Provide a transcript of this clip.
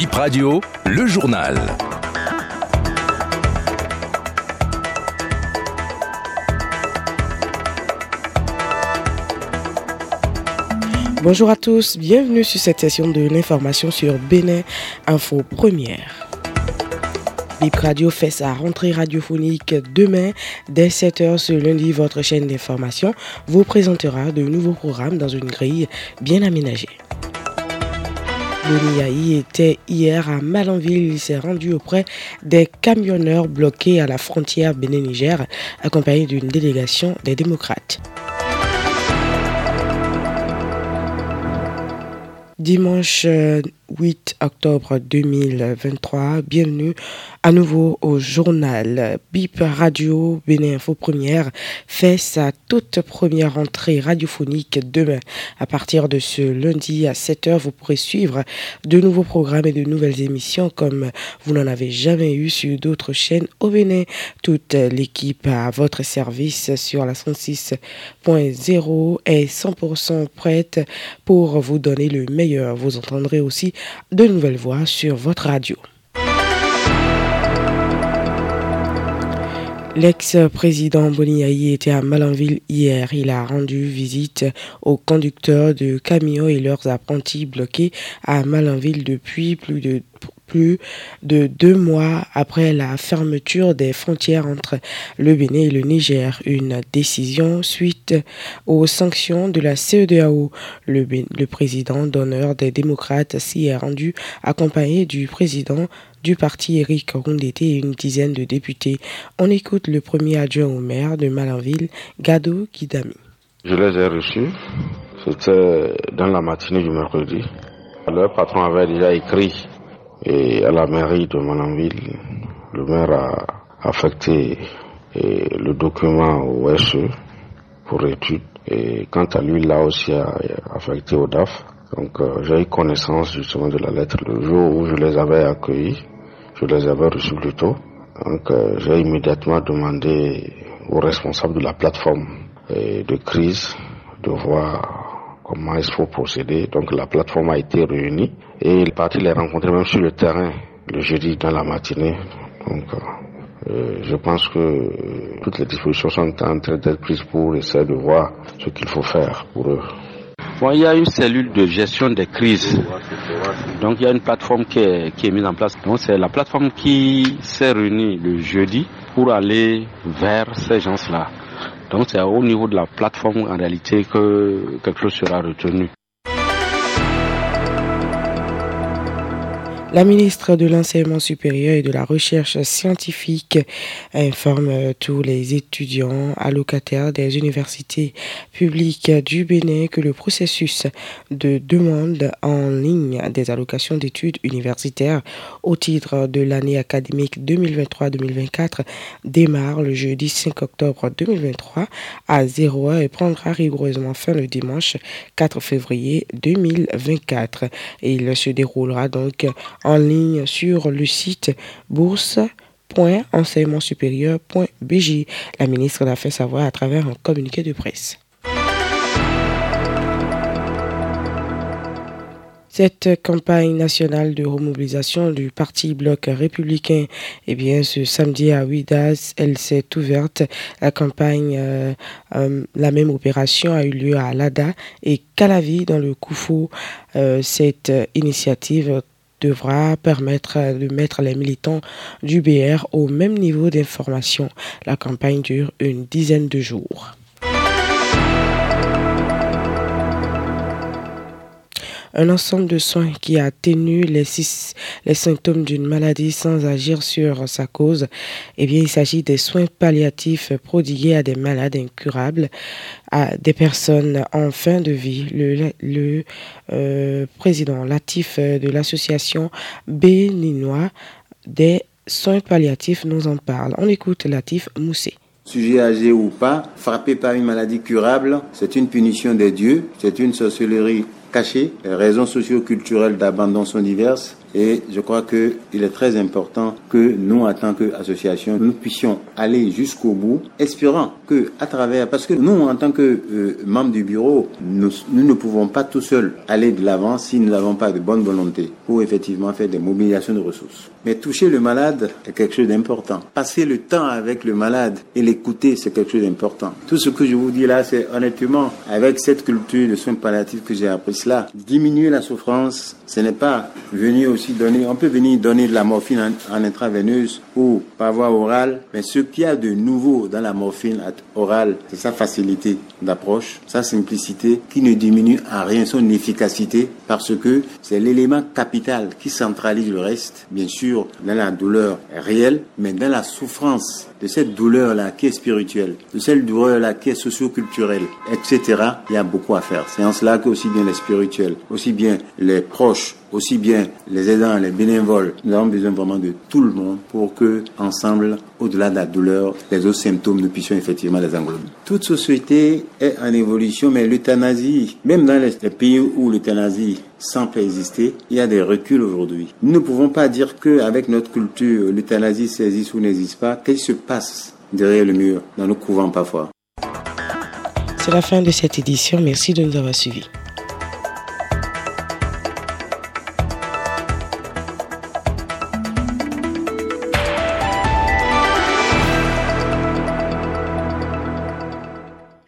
Bip Radio, le journal. Bonjour à tous, bienvenue sur cette session de l'information sur Bénin Info Première. Bip Radio fait sa rentrée radiophonique demain dès 7h ce lundi. Votre chaîne d'information vous présentera de nouveaux programmes dans une grille bien aménagée. Boni était hier à Malanville. Il s'est rendu auprès des camionneurs bloqués à la frontière Bénin-Niger, accompagné d'une délégation des démocrates. Dimanche 8 octobre 2023. Bienvenue à nouveau au journal. BIP Radio Bénin Info Première fait sa toute première entrée radiophonique demain. À partir de ce lundi à 7h, vous pourrez suivre de nouveaux programmes et de nouvelles émissions comme vous n'en avez jamais eu sur d'autres chaînes au Bénin. Toute l'équipe à votre service sur la 106.0 est 100% prête pour vous donner le meilleur. Vous entendrez aussi de nouvelles voix sur votre radio. L'ex-président Boniaï était à Malanville hier. Il a rendu visite aux conducteurs de camions et leurs apprentis bloqués à Malanville depuis plus de plus de deux mois après la fermeture des frontières entre le Bénin et le Niger. Une décision suite aux sanctions de la CEDEAO. Le, président d'honneur des démocrates s'y est rendu accompagné du président du parti Eric Rondete et une dizaine de députés. On écoute le premier adjoint au maire de Malanville, Gado Kidami. Je les ai reçus. C'était dans la matinée du mercredi. Le patron avait déjà écrit et à la mairie de Malanville, le maire a affecté le document au SE pour étude. Et quant à lui, là aussi a affecté au DAF. Donc euh, j'ai eu connaissance justement de la lettre le jour où je les avais accueillis. Je les avais reçus plus tôt. Donc euh, j'ai immédiatement demandé aux responsables de la plateforme de crise de voir comment il faut procéder. Donc la plateforme a été réunie et il parti les rencontrer même sur le terrain le jeudi dans la matinée. Donc euh, je pense que toutes les dispositions sont en train d'être prises pour essayer de voir ce qu'il faut faire pour eux. Bon, il y a une cellule de gestion des crises. Donc il y a une plateforme qui est, qui est mise en place. Donc c'est la plateforme qui s'est réunie le jeudi pour aller vers ces gens-là. Donc c'est au niveau de la plateforme en réalité que quelque chose sera retenu. La ministre de l'Enseignement supérieur et de la Recherche scientifique informe tous les étudiants allocataires des universités publiques du Bénin que le processus de demande en ligne des allocations d'études universitaires au titre de l'année académique 2023-2024 démarre le jeudi 5 octobre 2023 à 0 heure et prendra rigoureusement fin le dimanche 4 février 2024. Et il se déroulera donc en ligne sur le site bourse.enseignementsupérieur.bj. La ministre l'a fait savoir à travers un communiqué de presse. Cette campagne nationale de remobilisation du Parti Bloc républicain, eh bien, ce samedi à Ouidas, elle s'est ouverte. La campagne, euh, euh, la même opération a eu lieu à Lada et Calavi dans le Koufou. Euh, cette initiative devra permettre de mettre les militants du BR au même niveau d'information. La campagne dure une dizaine de jours. Un ensemble de soins qui atténue les, les symptômes d'une maladie sans agir sur sa cause. Eh bien, il s'agit des soins palliatifs prodigués à des malades incurables, à des personnes en fin de vie. Le, euh, président Latif de l'association béninois des soins palliatifs nous en parle. On écoute Latif Moussé. Sujet âgé ou pas, frappé par une maladie curable, c'est une punition des dieux, c'est une sorcellerie cachées. Les raisons socio-culturelles d'abandon sont diverses. Et je crois qu'il est très important que nous, en tant qu'association, nous puissions aller jusqu'au bout, espérant que à travers, parce que nous, en tant que euh, membres du bureau, nous, nous, ne pouvons pas tout seuls aller de l'avant si nous n'avons pas de bonne volonté pour effectivement faire des mobilisations de ressources. Mais toucher le malade est quelque chose d'important. Passer le temps avec le malade et l'écouter, c'est quelque chose d'important. Tout ce que je vous dis là, c'est honnêtement, avec cette culture de soins palliatifs que j'ai appris cela, diminuer la souffrance, ce n'est pas venir on peut venir donner de la morphine en, en intraveineuse ou par voie orale, mais ce qu'il y a de nouveau dans la morphine orale, c'est sa facilité d'approche, sa simplicité qui ne diminue en rien son efficacité parce que c'est l'élément capital qui centralise le reste, bien sûr, dans la douleur réelle, mais dans la souffrance de cette douleur-là qui est spirituelle, de cette douleur-là qui est socio-culturelle, etc. Il y a beaucoup à faire. C'est en cela que aussi bien les spirituels, aussi bien les proches, aussi bien les aidants, les bénévoles, nous avons besoin vraiment de tout le monde pour que, ensemble, au-delà de la douleur, les autres symptômes, nous puissions effectivement les englober. Toute société est en évolution, mais l'euthanasie, même dans les pays où l'euthanasie semble exister, il y a des reculs aujourd'hui. Nous ne pouvons pas dire qu'avec notre culture, l'euthanasie s'existe ou n'existe pas. Qu'est-ce qui se passe derrière le mur, dans nos couvents parfois C'est la fin de cette édition. Merci de nous avoir suivis.